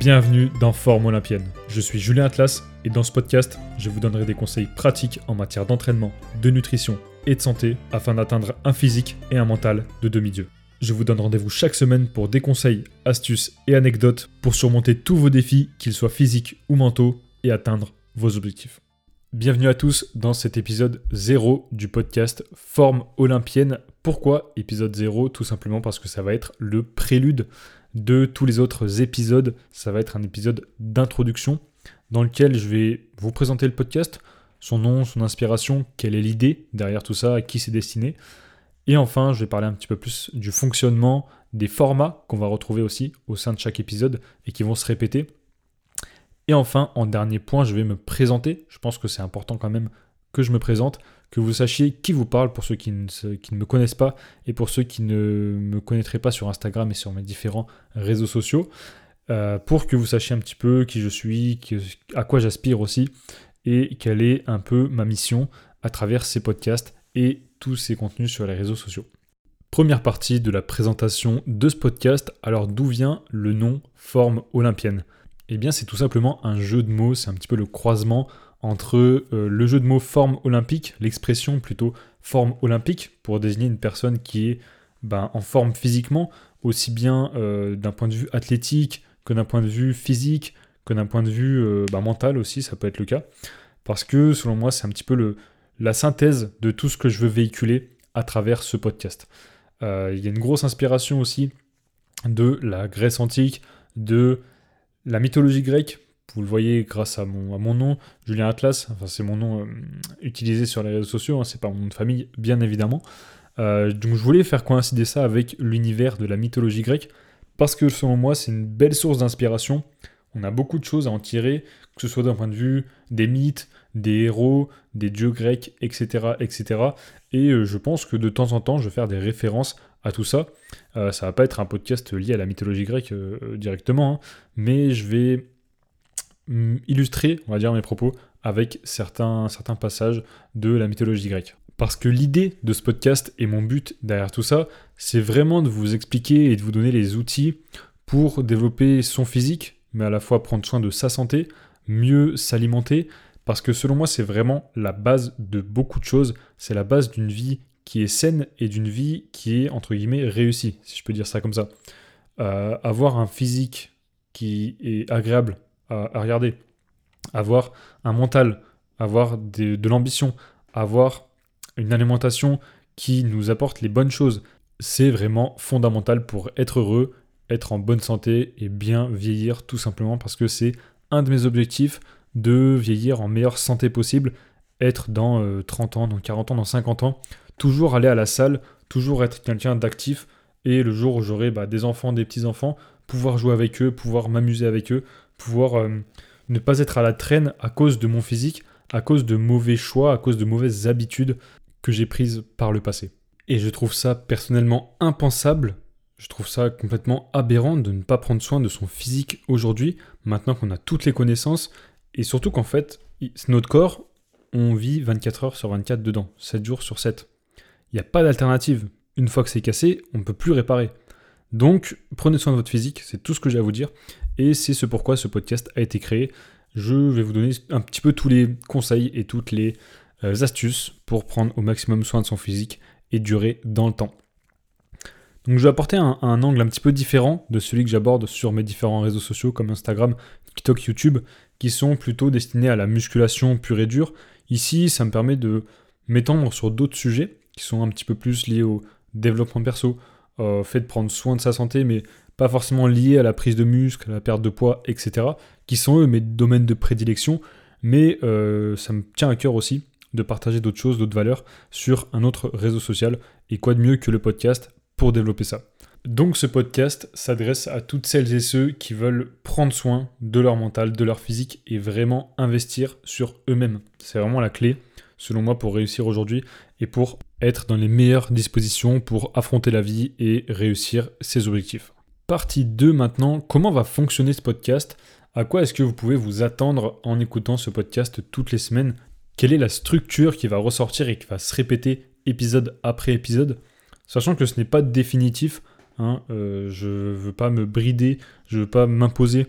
Bienvenue dans Forme Olympienne. Je suis Julien Atlas et dans ce podcast, je vous donnerai des conseils pratiques en matière d'entraînement, de nutrition et de santé afin d'atteindre un physique et un mental de demi-dieu. Je vous donne rendez-vous chaque semaine pour des conseils, astuces et anecdotes pour surmonter tous vos défis, qu'ils soient physiques ou mentaux, et atteindre vos objectifs. Bienvenue à tous dans cet épisode 0 du podcast Forme Olympienne. Pourquoi épisode 0 Tout simplement parce que ça va être le prélude de tous les autres épisodes. Ça va être un épisode d'introduction dans lequel je vais vous présenter le podcast, son nom, son inspiration, quelle est l'idée derrière tout ça, à qui c'est destiné. Et enfin, je vais parler un petit peu plus du fonctionnement, des formats qu'on va retrouver aussi au sein de chaque épisode et qui vont se répéter et enfin, en dernier point, je vais me présenter. Je pense que c'est important quand même que je me présente, que vous sachiez qui vous parle pour ceux qui ne, me connaissent pas et pour ceux qui ne me connaîtraient pas sur Instagram et sur mes différents réseaux sociaux, euh, pour que vous sachiez un petit peu qui je suis, à quoi j'aspire aussi et quelle est un peu ma mission à travers ces podcasts et tous ces contenus sur les réseaux sociaux. Première partie de la présentation de ce podcast. Alors d'où vient le nom Forme Olympienne? Eh bien, c'est tout simplement un jeu de mots, c'est un petit peu le croisement entre euh, le jeu de mots forme olympique, l'expression plutôt forme olympique, pour désigner une personne qui est ben, en forme physiquement, aussi bien euh, d'un point de vue athlétique que d'un point de vue physique, que d'un point de vue euh, ben, mental aussi, ça peut être le cas. Parce que selon moi, c'est un petit peu le, la synthèse de tout ce que je veux véhiculer à travers ce podcast. Il y a une grosse inspiration aussi de la Grèce antique, de la mythologie grecque, vous le voyez grâce à mon, à mon nom, Julien Atlas, enfin c'est mon nom euh, utilisé sur les réseaux sociaux, hein, c'est pas mon nom de famille, bien évidemment. Euh, donc je voulais faire coïncider ça avec l'univers de la mythologie grecque, parce que selon moi c'est une belle source d'inspiration. On a beaucoup de choses à en tirer, que ce soit d'un point de vue des mythes, des héros, des dieux grecs, etc. etc. Et euh, je pense que de temps en temps, je vais faire des références à tout ça. Ça va pas être un podcast lié à la mythologie grecque directement, hein, mais je vais illustrer, on va dire, mes propos avec certains, certains passages de la mythologie grecque. Parce que l'idée de ce podcast et mon but derrière tout ça, c'est vraiment de vous expliquer et de vous donner les outils pour développer son physique, mais à la fois prendre soin de sa santé, mieux s'alimenter, parce que selon moi, c'est vraiment la base de beaucoup de choses. C'est la base d'une vie qui est saine et d'une vie qui est, entre guillemets, réussie, si je peux dire ça comme ça. Euh, avoir un physique qui est agréable à, regarder, avoir un mental, avoir de l'ambition, avoir une alimentation qui nous apporte les bonnes choses, c'est vraiment fondamental pour être heureux, être en bonne santé et bien vieillir tout simplement parce que c'est un de mes objectifs de vieillir en meilleure santé possible, être dans 30 euh, ans, dans 40 ans, dans 50 ans, toujours aller à la salle, toujours être quelqu'un d'actif, et le jour où j'aurai bah, des enfants, des petits-enfants, pouvoir jouer avec eux, pouvoir m'amuser avec eux, pouvoir euh, ne pas être à la traîne à cause de mon physique, à cause de mauvais choix, à cause de mauvaises habitudes que j'ai prises par le passé. Et je trouve ça personnellement impensable, je trouve ça complètement aberrant de ne pas prendre soin de son physique aujourd'hui, maintenant qu'on a toutes les connaissances, et surtout qu'en fait, notre corps, on vit 24 heures sur 24 dedans, 7 jours sur 7. Il n'y a pas d'alternative. Une fois que c'est cassé, on ne peut plus réparer. Donc, prenez soin de votre physique, c'est tout ce que j'ai à vous dire. Et c'est ce pourquoi ce podcast a été créé. Je vais vous donner un petit peu tous les conseils et toutes les euh, astuces pour prendre au maximum soin de son physique et durer dans le temps. Donc je vais apporter un, un angle un petit peu différent de celui que j'aborde sur mes différents réseaux sociaux comme Instagram, TikTok, YouTube, qui sont plutôt destinés à la musculation pure et dure. Ici, ça me permet de m'étendre sur d'autres sujets qui sont un petit peu plus liés au développement perso, au fait de prendre soin de sa santé, mais pas forcément liés à la prise de muscle, à la perte de poids, etc., qui sont eux mes domaines de prédilection, mais euh, ça me tient à cœur aussi de partager d'autres choses, d'autres valeurs sur un autre réseau social, et quoi de mieux que le podcast pour développer ça? Donc ce podcast s'adresse à toutes celles et ceux qui veulent prendre soin de leur mental, de leur physique et vraiment investir sur eux-mêmes. C'est vraiment la clé, selon moi, pour réussir aujourd'hui et pour être dans les meilleures dispositions pour affronter la vie et réussir ses objectifs. Partie 2 maintenant, comment va fonctionner ce podcast? À quoi est-ce que vous pouvez vous attendre en écoutant ce podcast toutes les semaines? Quelle est la structure qui va ressortir et qui va se répéter épisode après épisode? Sachant que ce n'est pas définitif, Hein, euh, je veux pas me brider, je veux pas m'imposer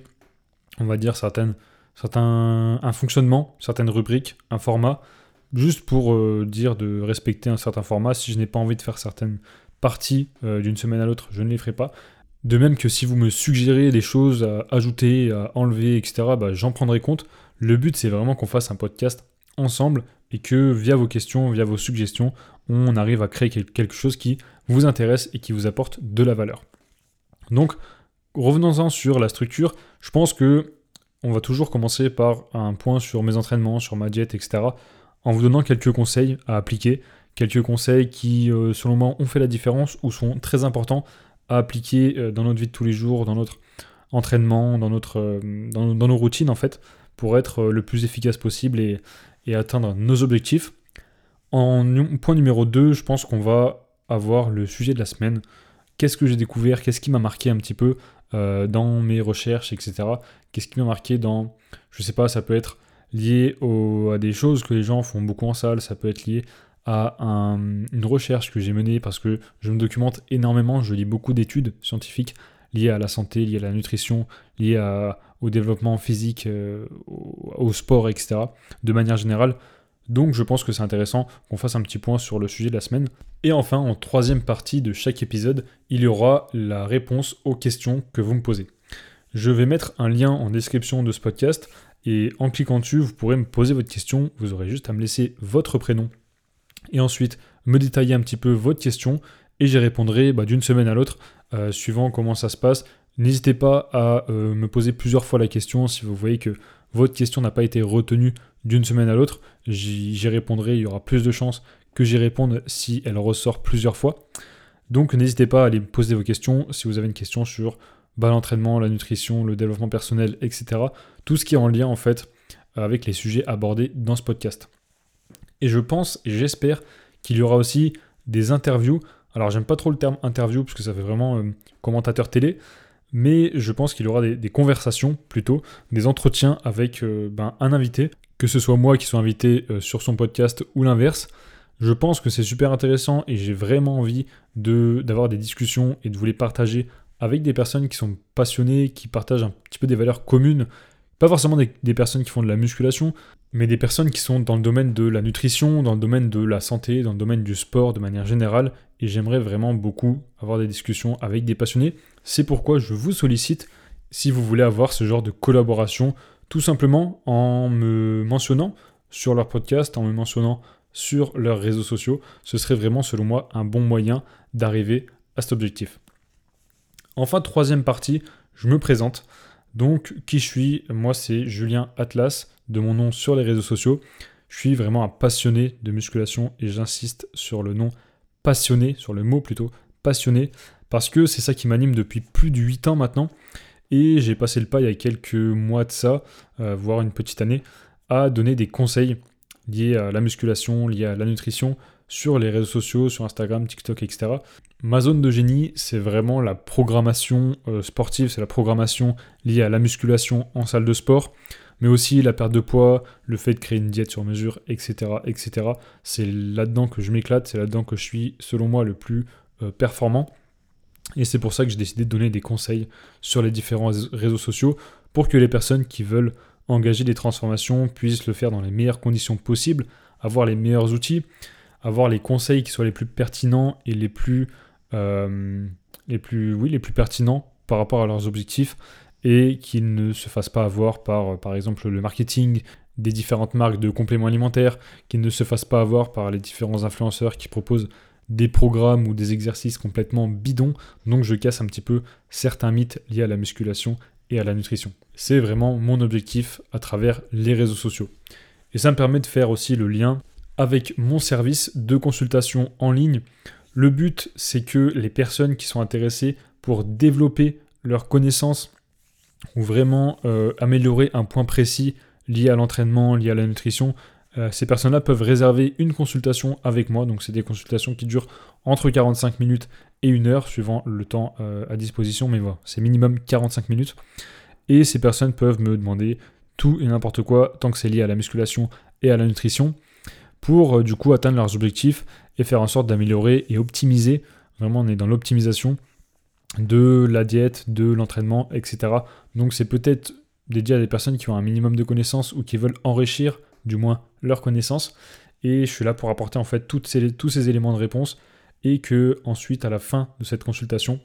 on va dire, certaines, certains, un fonctionnement, certaines rubriques, un format, juste pour euh, dire de respecter un certain format. Si je n'ai pas envie de faire certaines parties euh, d'une semaine à l'autre, je ne les ferai pas. De même que si vous me suggérez des choses à ajouter, à enlever, etc., bah, j'en prendrai compte. Le but, c'est vraiment qu'on fasse un podcast ensemble et que via vos questions, via vos suggestions, on arrive à créer quelque chose qui vous intéresse et qui vous apporte de la valeur. Donc, revenons-en sur la structure. Je pense que on va toujours commencer par un point sur mes entraînements, sur ma diète, etc. En vous donnant quelques conseils à appliquer, quelques conseils qui, euh, selon moi, ont fait la différence ou sont très importants à appliquer euh, dans notre vie de tous les jours, dans notre entraînement, dans, euh, nos routines, en fait, pour être le plus efficace possible et, atteindre nos objectifs. En point numéro 2, je pense qu'on va avoir le sujet de la semaine. Qu'est-ce que j'ai découvert? Qu'est-ce qui m'a marqué un petit peu dans mes recherches, etc. Qu'est-ce qui m'a marqué dans, je sais pas, ça peut être lié à des choses que les gens font beaucoup en salle, ça peut être lié à une recherche que j'ai menée parce que je me documente énormément, je lis beaucoup d'études scientifiques liées à la santé, liées à la nutrition, liées au développement physique, euh, au, sport, etc. De manière générale, donc je pense que c'est intéressant qu'on fasse un petit point sur le sujet de la semaine. Et enfin, en troisième partie de chaque épisode, il y aura la réponse aux questions que vous me posez. Je vais mettre un lien en description de ce podcast et en cliquant dessus, vous pourrez me poser votre question. Vous aurez juste à me laisser votre prénom et ensuite me détailler un petit peu votre question et j'y répondrai bah, d'une semaine à l'autre euh, suivant comment ça se passe. N'hésitez pas à euh, me poser plusieurs fois la question si vous voyez que votre question n'a pas été retenue d'une semaine à l'autre. J'y répondrai, il y aura plus de chances que j'y réponde si elle ressort plusieurs fois. Donc n'hésitez pas à aller poser vos questions si vous avez une question sur bah, l'entraînement, la nutrition, le développement personnel, etc. Tout ce qui est en lien en fait avec les sujets abordés dans ce podcast. Et je pense et j'espère qu'il y aura aussi des interviews. Alors j'aime pas trop le terme interview parce que ça fait vraiment euh, commentateur télé, mais je pense qu'il y aura des, conversations plutôt, des entretiens avec euh, ben, un invité, que ce soit moi qui sois invité euh, sur son podcast ou l'inverse. Je pense que c'est super intéressant et j'ai vraiment envie d'avoir des discussions et de vous les partager avec des personnes qui sont passionnées, qui partagent un petit peu des valeurs communes. Pas forcément des, personnes qui font de la musculation, mais des personnes qui sont dans le domaine de la nutrition, dans le domaine de la santé, dans le domaine du sport de manière générale. Et j'aimerais vraiment beaucoup avoir des discussions avec des passionnés. C'est pourquoi je vous sollicite si vous voulez avoir ce genre de collaboration, tout simplement en me mentionnant sur leur podcast, en me mentionnant sur leurs réseaux sociaux. Ce serait vraiment, selon moi, un bon moyen d'arriver à cet objectif. Enfin, troisième partie, je me présente. Donc, qui je suis? Moi, c'est Julien Atlas, de mon nom sur les réseaux sociaux. Je suis vraiment un passionné de musculation et j'insiste sur le nom passionné, sur le mot plutôt passionné, parce que c'est ça qui m'anime depuis plus de 8 ans maintenant. Et j'ai passé le pas il y a quelques mois de ça, euh, voire une petite année, à donner des conseils liés à la musculation, liés à la nutrition, sur les réseaux sociaux, sur Instagram, TikTok, etc. Ma zone de génie, c'est vraiment la programmation euh, sportive, c'est la programmation liée à la musculation en salle de sport, mais aussi la perte de poids, le fait de créer une diète sur mesure, etc. etc. C'est là-dedans que je m'éclate, c'est là-dedans que je suis, selon moi, le plus euh, performant. Et c'est pour ça que j'ai décidé de donner des conseils sur les différents réseaux sociaux pour que les personnes qui veulent engager des transformations puissent le faire dans les meilleures conditions possibles, avoir les meilleurs outils, avoir les conseils qui soient les plus pertinents et les plus, euh, les plus, oui, les plus pertinents par rapport à leurs objectifs et qu'ils ne se fassent pas avoir par, par exemple, le marketing des différentes marques de compléments alimentaires, qu'ils ne se fassent pas avoir par les différents influenceurs qui proposent des programmes ou des exercices complètement bidons. Donc je casse un petit peu certains mythes liés à la musculation et à la nutrition. C'est vraiment mon objectif à travers les réseaux sociaux. Et ça me permet de faire aussi le lien avec mon service de consultation en ligne. Le but, c'est que les personnes qui sont intéressées pour développer leurs connaissances ou vraiment euh, améliorer un point précis lié à l'entraînement, lié à la nutrition, euh, ces personnes-là peuvent réserver une consultation avec moi. Donc c'est des consultations qui durent entre 45 minutes et une heure, suivant le temps euh, à disposition. Mais voilà, c'est minimum 45 minutes. Et ces personnes peuvent me demander tout et n'importe quoi, tant que c'est lié à la musculation et à la nutrition, pour euh, du coup atteindre leurs objectifs et faire en sorte d'améliorer et optimiser. Vraiment, on est dans l'optimisation de la diète, de l'entraînement, etc. Donc c'est peut-être dédié à des personnes qui ont un minimum de connaissances ou qui veulent enrichir, du moins, leurs connaissances. Et je suis là pour apporter en fait tous ces éléments de réponse et que ensuite, à la fin de cette consultation,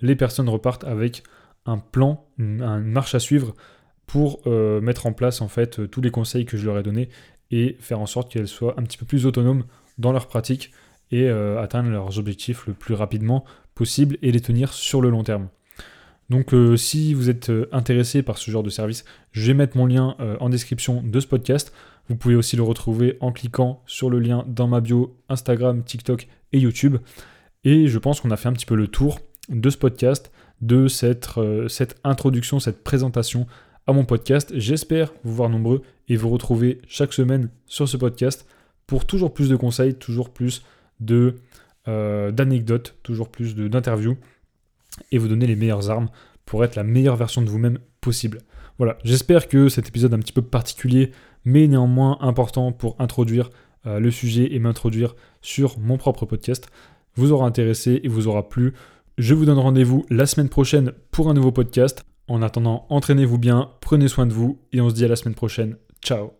les personnes repartent avec un plan, une, marche à suivre pour euh, mettre en place en fait tous les conseils que je leur ai donnés et faire en sorte qu'elles soient un petit peu plus autonomes dans leur pratique et euh, atteindre leurs objectifs le plus rapidement possible et les tenir sur le long terme. Donc euh, si vous êtes intéressé par ce genre de service, je vais mettre mon lien en description de ce podcast. Vous pouvez aussi le retrouver en cliquant sur le lien dans ma bio Instagram, TikTok et YouTube. Et je pense qu'on a fait un petit peu le tour de ce podcast, de euh, cette introduction, cette présentation à mon podcast. J'espère vous voir nombreux et vous retrouver chaque semaine sur ce podcast pour toujours plus de conseils, toujours plus de euh, d'anecdotes, toujours plus d'interviews et vous donner les meilleures armes pour être la meilleure version de vous-même possible. Voilà, j'espère que cet épisode un petit peu particulier mais néanmoins important pour introduire euh, le sujet et m'introduire sur mon propre podcast, vous aura intéressé et vous aura plu. Je vous donne rendez-vous la semaine prochaine pour un nouveau podcast. En attendant, entraînez-vous bien, prenez soin de vous et on se dit à la semaine prochaine. Ciao